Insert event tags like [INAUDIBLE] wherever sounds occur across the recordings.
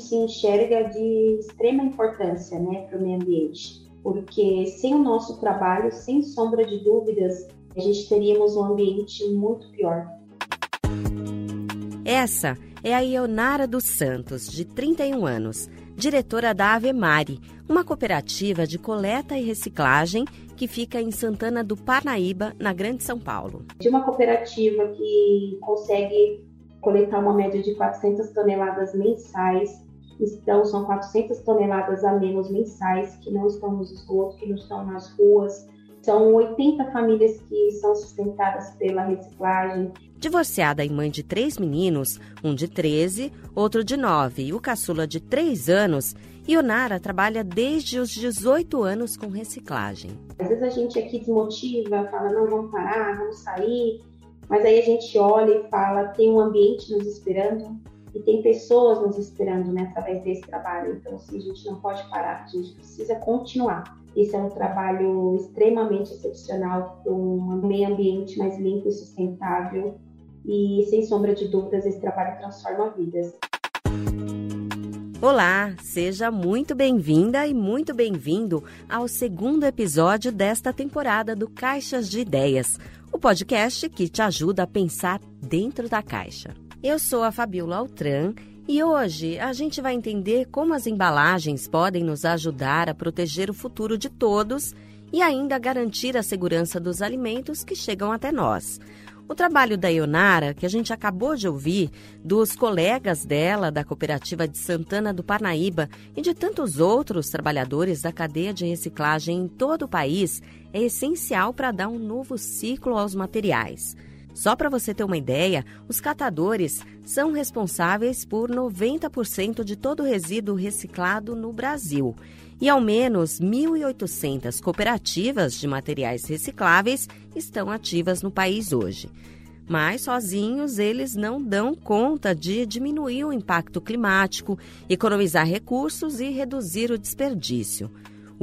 se enxerga de extrema importância né, para o meio ambiente, porque sem o nosso trabalho, sem sombra de dúvidas, a gente teríamos um ambiente muito pior. Essa é a Ionara dos Santos, de 31 anos, diretora da Avemari, uma cooperativa de coleta e reciclagem que fica em Santana do Parnaíba, na Grande São Paulo. De uma cooperativa que consegue coletar uma média de 400 toneladas mensais, então são 400 toneladas a menos mensais que não estão nos esgotos, que não estão nas ruas, são 80 famílias que são sustentadas pela reciclagem. Divorciada e mãe de três meninos, um de 13, outro de 9 e o caçula de 3 anos, Ionara trabalha desde os 18 anos com reciclagem. Às vezes a gente aqui desmotiva, fala, não, vamos parar, vamos sair, mas aí a gente olha e fala, tem um ambiente nos esperando e tem pessoas nos esperando né, através desse trabalho. Então, assim, a gente não pode parar, a gente precisa continuar. Esse é um trabalho extremamente excepcional para um meio ambiente mais limpo e sustentável. E, sem sombra de dúvidas, esse trabalho transforma vidas. Olá, seja muito bem-vinda e muito bem-vindo ao segundo episódio desta temporada do Caixas de Ideias, o podcast que te ajuda a pensar dentro da caixa. Eu sou a Fabiola Altran e hoje a gente vai entender como as embalagens podem nos ajudar a proteger o futuro de todos e ainda garantir a segurança dos alimentos que chegam até nós. O trabalho da Ionara, que a gente acabou de ouvir, dos colegas dela da Cooperativa de Santana do Parnaíba e de tantos outros trabalhadores da cadeia de reciclagem em todo o país, é essencial para dar um novo ciclo aos materiais. Só para você ter uma ideia, os catadores são responsáveis por 90% de todo o resíduo reciclado no Brasil. E ao menos 1.800 cooperativas de materiais recicláveis estão ativas no país hoje. Mas sozinhos eles não dão conta de diminuir o impacto climático, economizar recursos e reduzir o desperdício.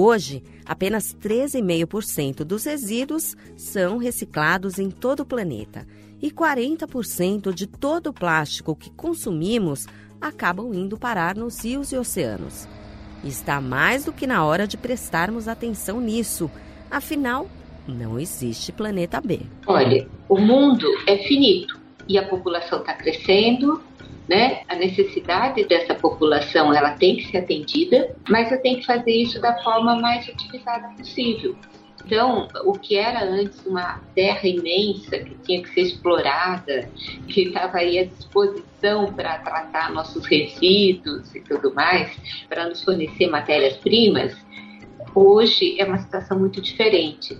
Hoje, apenas 13,5% dos resíduos são reciclados em todo o planeta e 40% de todo o plástico que consumimos acabam indo parar nos rios e oceanos. Está mais do que na hora de prestarmos atenção nisso. Afinal, não existe planeta B. Olha, o mundo é finito e a população está crescendo, né? A necessidade dessa população ela tem que ser atendida, mas eu tenho que fazer isso da forma mais otimizada possível. Então, o que era antes uma terra imensa que tinha que ser explorada, que estava aí à disposição para tratar nossos resíduos e tudo mais, para nos fornecer matérias-primas, hoje é uma situação muito diferente.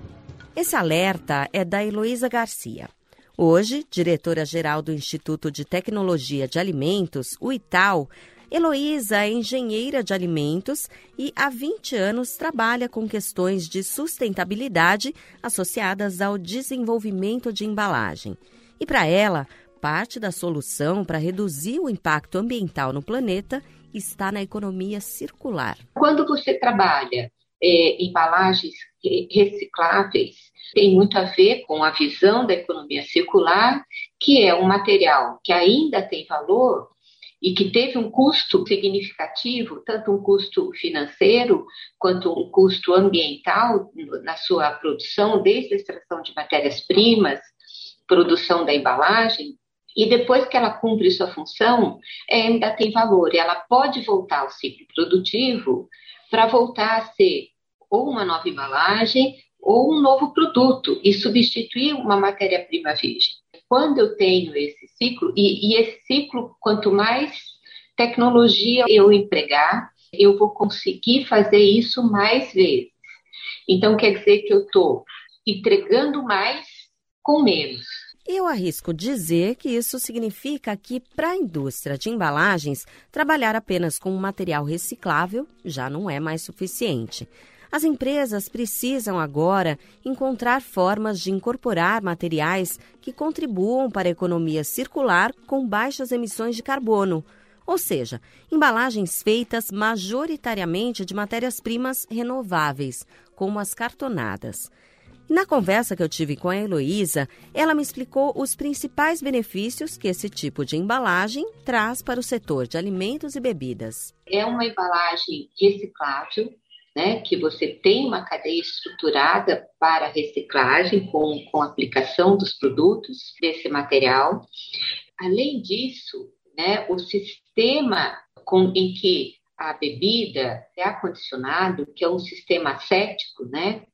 Esse alerta é da Heloísa Garcia. Hoje, diretora-geral do Instituto de Tecnologia de Alimentos, o ITAL, Heloísa é engenheira de alimentos e há 20 anos trabalha com questões de sustentabilidade associadas ao desenvolvimento de embalagem. E para ela, parte da solução para reduzir o impacto ambiental no planeta está na economia circular. Quando você trabalha é, embalagens recicláveis, tem muito a ver com a visão da economia circular, que é um material que ainda tem valor e que teve um custo significativo, tanto um custo financeiro quanto um custo ambiental na sua produção, desde a extração de matérias-primas, produção da embalagem, e depois que ela cumpre sua função, ainda tem valor, e ela pode voltar ao ciclo produtivo para voltar a ser ou uma nova embalagem ou um novo produto e substituir uma matéria-prima virgem. Quando eu tenho esse ciclo, e, e esse ciclo, quanto mais tecnologia eu empregar, eu vou conseguir fazer isso mais vezes. Então, quer dizer que eu estou entregando mais com menos. Eu arrisco dizer que isso significa que, para a indústria de embalagens, trabalhar apenas com material reciclável já não é mais suficiente. As empresas precisam agora encontrar formas de incorporar materiais que contribuam para a economia circular com baixas emissões de carbono, ou seja, embalagens feitas majoritariamente de matérias-primas renováveis, como as cartonadas. Na conversa que eu tive com a Heloísa, ela me explicou os principais benefícios que esse tipo de embalagem traz para o setor de alimentos e bebidas. É uma embalagem reciclável, né, que você tem uma cadeia estruturada para reciclagem com, com aplicação dos produtos desse material. Além disso, né, o sistema com, em que a bebida é acondicionado, que é um sistema cético, né?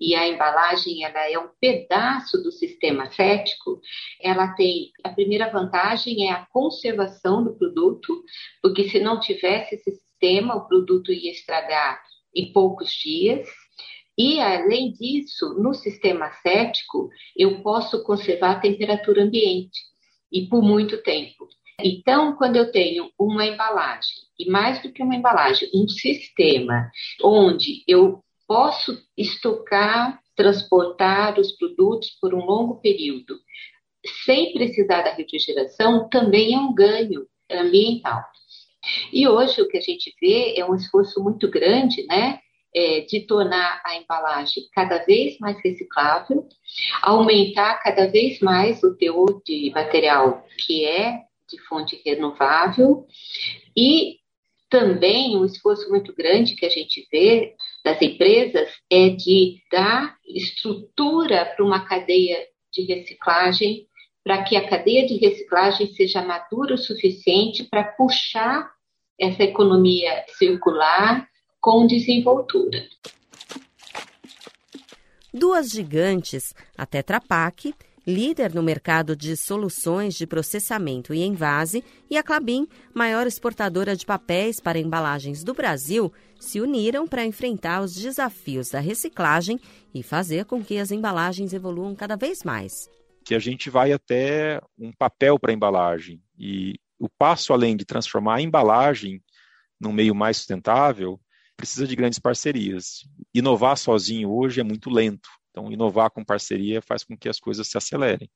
E a embalagem ela é um pedaço do sistema cético. Ela tem a primeira vantagem é a conservação do produto, porque se não tivesse esse sistema, o produto ia estragar em poucos dias. E além disso, no sistema cético, eu posso conservar a temperatura ambiente e por muito tempo. Então, quando eu tenho uma embalagem, e mais do que uma embalagem, um sistema onde eu posso estocar, transportar os produtos por um longo período, sem precisar da refrigeração, também é um ganho ambiental. E hoje o que a gente vê é um esforço muito grande, né? É, de tornar a embalagem cada vez mais reciclável, aumentar cada vez mais o teor de material que é de fonte renovável e também um esforço muito grande que a gente vê das empresas é de dar estrutura para uma cadeia de reciclagem, para que a cadeia de reciclagem seja madura o suficiente para puxar essa economia circular com desenvoltura. Duas gigantes, a Tetra Pak líder no mercado de soluções de processamento e envase, e a Clabin, maior exportadora de papéis para embalagens do Brasil, se uniram para enfrentar os desafios da reciclagem e fazer com que as embalagens evoluam cada vez mais. Que a gente vai até um papel para embalagem e o passo além de transformar a embalagem num meio mais sustentável precisa de grandes parcerias. Inovar sozinho hoje é muito lento. Então, inovar com parceria faz com que as coisas se acelerem.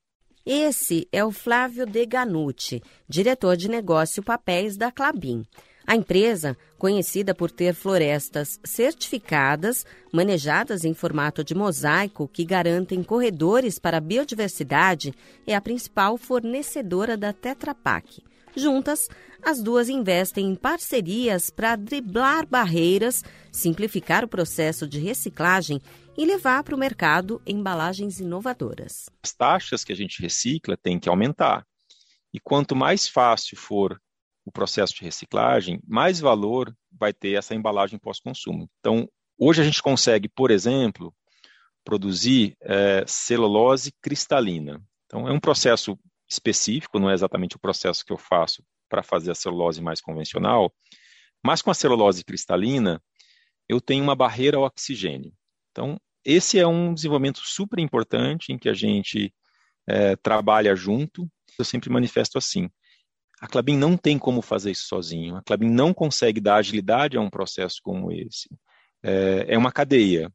Esse é o Flávio De Ganucci, diretor de negócio papéis da Clabin. A empresa, conhecida por ter florestas certificadas, manejadas em formato de mosaico que garantem corredores para a biodiversidade, é a principal fornecedora da Tetra Pak. Juntas, as duas investem em parcerias para driblar barreiras, simplificar o processo de reciclagem e levar para o mercado embalagens inovadoras. As taxas que a gente recicla têm que aumentar. E quanto mais fácil for o processo de reciclagem, mais valor vai ter essa embalagem pós-consumo. Então, hoje a gente consegue, por exemplo, produzir é, celulose cristalina. Então, é um processo específico, não é exatamente o processo que eu faço para fazer a celulose mais convencional, mas com a celulose cristalina, eu tenho uma barreira ao oxigênio. Então, esse é um desenvolvimento super importante em que a gente é, trabalha junto. Eu sempre manifesto assim. A Clabin não tem como fazer isso sozinho. A Clabin não consegue dar agilidade a um processo como esse. É, é uma cadeia.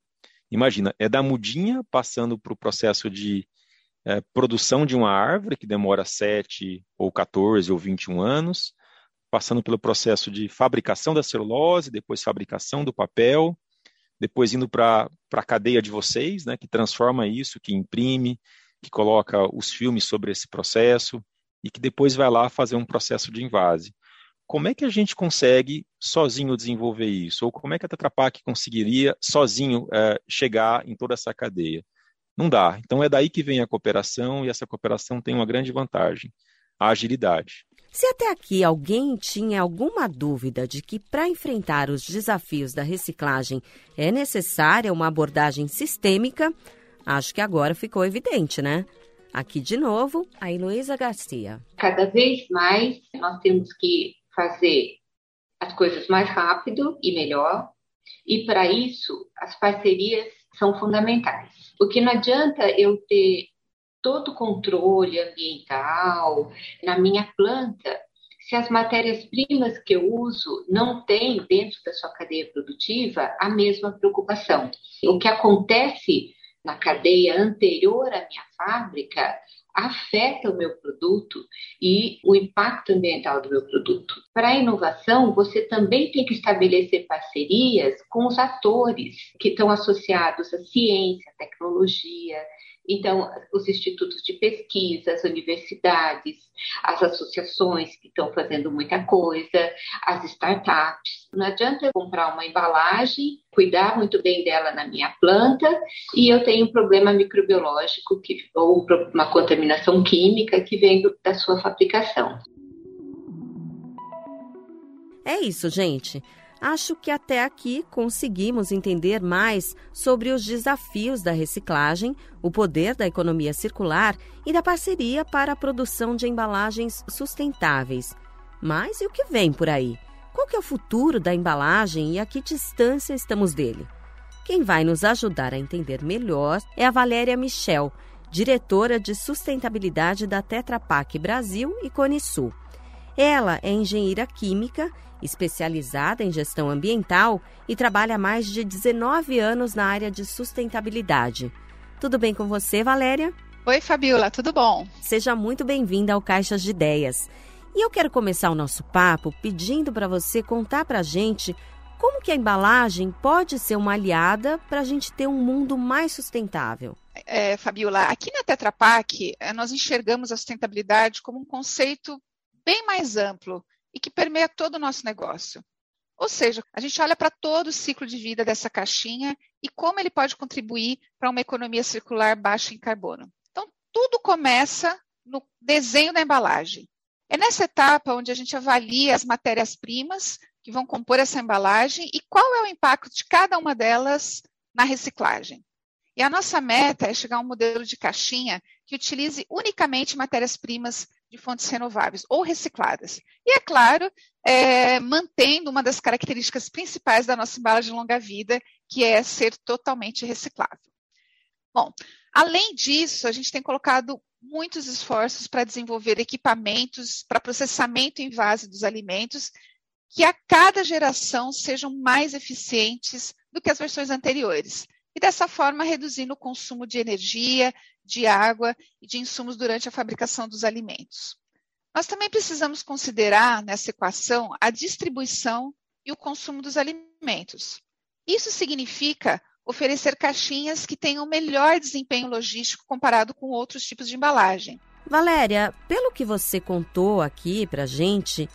Imagina, é da mudinha passando para o processo de é, produção de uma árvore, que demora 7 ou 14 ou 21 anos, passando pelo processo de fabricação da celulose, depois fabricação do papel, depois indo para a cadeia de vocês, né, que transforma isso, que imprime, que coloca os filmes sobre esse processo e que depois vai lá fazer um processo de invase. Como é que a gente consegue sozinho desenvolver isso? Ou como é que a Tetra Pak conseguiria sozinho é, chegar em toda essa cadeia? Não dá. Então é daí que vem a cooperação e essa cooperação tem uma grande vantagem, a agilidade. Se até aqui alguém tinha alguma dúvida de que para enfrentar os desafios da reciclagem é necessária uma abordagem sistêmica, acho que agora ficou evidente, né? Aqui de novo, a Heloísa Garcia. Cada vez mais nós temos que fazer as coisas mais rápido e melhor, e para isso as parcerias são fundamentais. Porque não adianta eu ter todo o controle ambiental na minha planta, se as matérias-primas que eu uso não têm dentro da sua cadeia produtiva a mesma preocupação. O que acontece na cadeia anterior à minha fábrica, afeta o meu produto e o impacto ambiental do meu produto. Para a inovação, você também tem que estabelecer parcerias com os atores que estão associados à ciência, à tecnologia, então, os institutos de pesquisa, as universidades, as associações que estão fazendo muita coisa, as startups. Não adianta eu comprar uma embalagem, cuidar muito bem dela na minha planta e eu tenho um problema microbiológico que, ou uma contaminação química que vem da sua fabricação. É isso, gente. Acho que até aqui conseguimos entender mais sobre os desafios da reciclagem, o poder da economia circular e da parceria para a produção de embalagens sustentáveis. Mas e o que vem por aí? Qual é o futuro da embalagem e a que distância estamos dele? Quem vai nos ajudar a entender melhor é a Valéria Michel, diretora de sustentabilidade da Tetra Pak Brasil e Conisul. Ela é engenheira química especializada em gestão ambiental e trabalha há mais de 19 anos na área de sustentabilidade. Tudo bem com você, Valéria? Oi, Fabiola, tudo bom? Seja muito bem-vinda ao Caixas de Ideias. E eu quero começar o nosso papo pedindo para você contar para a gente como que a embalagem pode ser uma aliada para a gente ter um mundo mais sustentável. É, Fabiola, aqui na Tetra Pak, eh, nós enxergamos a sustentabilidade como um conceito bem mais amplo e que permeia todo o nosso negócio. Ou seja, a gente olha para todo o ciclo de vida dessa caixinha e como ele pode contribuir para uma economia circular baixa em carbono. Então, tudo começa no desenho da embalagem. É nessa etapa onde a gente avalia as matérias-primas que vão compor essa embalagem e qual é o impacto de cada uma delas na reciclagem. E a nossa meta é chegar a um modelo de caixinha que utilize unicamente matérias-primas de fontes renováveis ou recicladas. E, é claro, é, mantendo uma das características principais da nossa embalagem de longa vida, que é ser totalmente reciclável. Bom, além disso, a gente tem colocado muitos esforços para desenvolver equipamentos para processamento em vase dos alimentos que a cada geração sejam mais eficientes do que as versões anteriores. E dessa forma reduzindo o consumo de energia, de água e de insumos durante a fabricação dos alimentos. Nós também precisamos considerar nessa equação a distribuição e o consumo dos alimentos. Isso significa oferecer caixinhas que tenham melhor desempenho logístico comparado com outros tipos de embalagem. Valéria, pelo que você contou aqui para gente,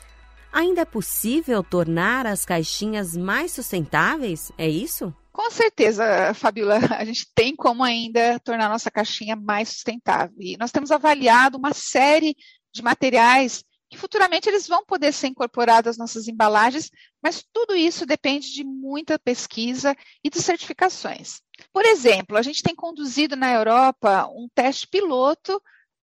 ainda é possível tornar as caixinhas mais sustentáveis? É isso? Com certeza, Fabiola, [LAUGHS] a gente tem como ainda tornar nossa caixinha mais sustentável. E nós temos avaliado uma série de materiais que futuramente eles vão poder ser incorporados às nossas embalagens, mas tudo isso depende de muita pesquisa e de certificações. Por exemplo, a gente tem conduzido na Europa um teste piloto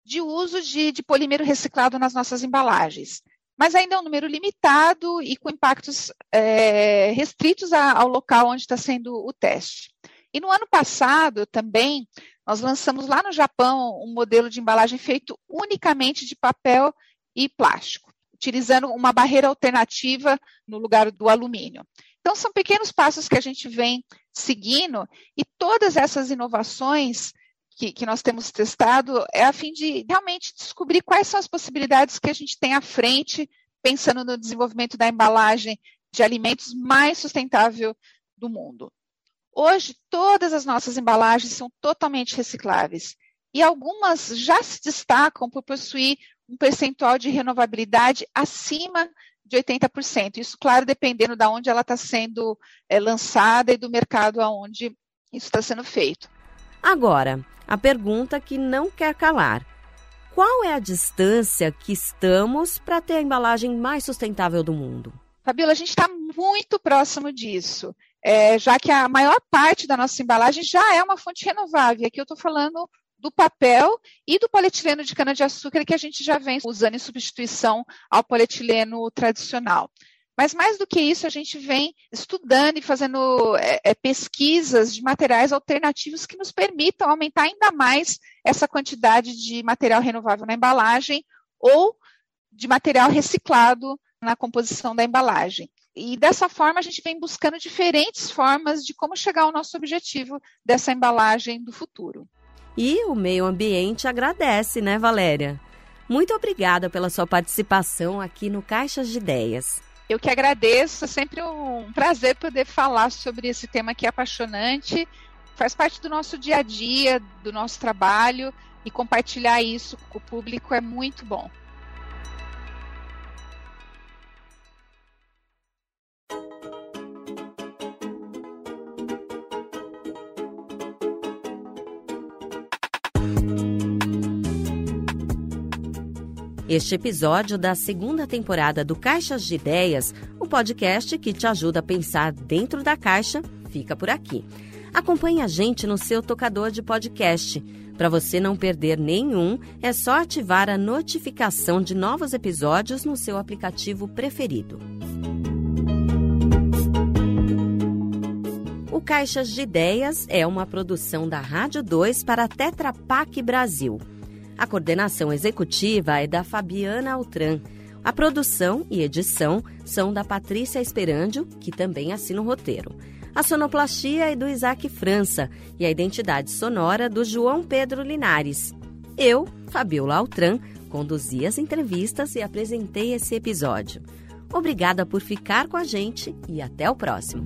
de uso de, de polímero reciclado nas nossas embalagens mas ainda é um número limitado e com impactos é, restritos ao local onde está sendo o teste. E no ano passado também, nós lançamos lá no Japão um modelo de embalagem feito unicamente de papel e plástico, utilizando uma barreira alternativa no lugar do alumínio. Então, são pequenos passos que a gente vem seguindo e todas essas inovações que, que, nós temos testado é a fim de realmente descobrir quais são as possibilidades que a gente tem à frente, pensando no desenvolvimento da embalagem de alimentos mais sustentável do mundo. Hoje, todas as nossas embalagens são totalmente recicláveis e algumas já se destacam por possuir um percentual de renovabilidade acima de 80%. Isso, claro, dependendo de onde ela está sendo é, lançada e do mercado aonde isso está sendo feito. Agora, a pergunta que não quer calar: qual é a distância que estamos para ter a embalagem mais sustentável do mundo? Fabiola, a gente está muito próximo disso, é, já que a maior parte da nossa embalagem já é uma fonte renovável. Aqui eu estou falando do papel e do polietileno de cana-de-açúcar que a gente já vem usando em substituição ao polietileno tradicional. Mas mais do que isso, a gente vem estudando e fazendo é, é, pesquisas de materiais alternativos que nos permitam aumentar ainda mais essa quantidade de material renovável na embalagem ou de material reciclado na composição da embalagem. E dessa forma, a gente vem buscando diferentes formas de como chegar ao nosso objetivo dessa embalagem do futuro. E o meio ambiente agradece, né, Valéria? Muito obrigada pela sua participação aqui no Caixas de Ideias. Eu que agradeço, é sempre um prazer poder falar sobre esse tema que é apaixonante, faz parte do nosso dia a dia, do nosso trabalho, e compartilhar isso com o público é muito bom. Este episódio da segunda temporada do Caixas de Ideias, o podcast que te ajuda a pensar dentro da caixa, fica por aqui. Acompanhe a gente no seu tocador de podcast. Para você não perder nenhum, é só ativar a notificação de novos episódios no seu aplicativo preferido. O Caixas de Ideias é uma produção da Rádio 2 para a Tetra Pak Brasil. A coordenação executiva é da Fabiana Altran. A produção e edição são da Patrícia Esperandio, que também assina o roteiro. A sonoplastia é do Isaac França e a identidade sonora do João Pedro Linares. Eu, Fabiola Altran, conduzi as entrevistas e apresentei esse episódio. Obrigada por ficar com a gente e até o próximo.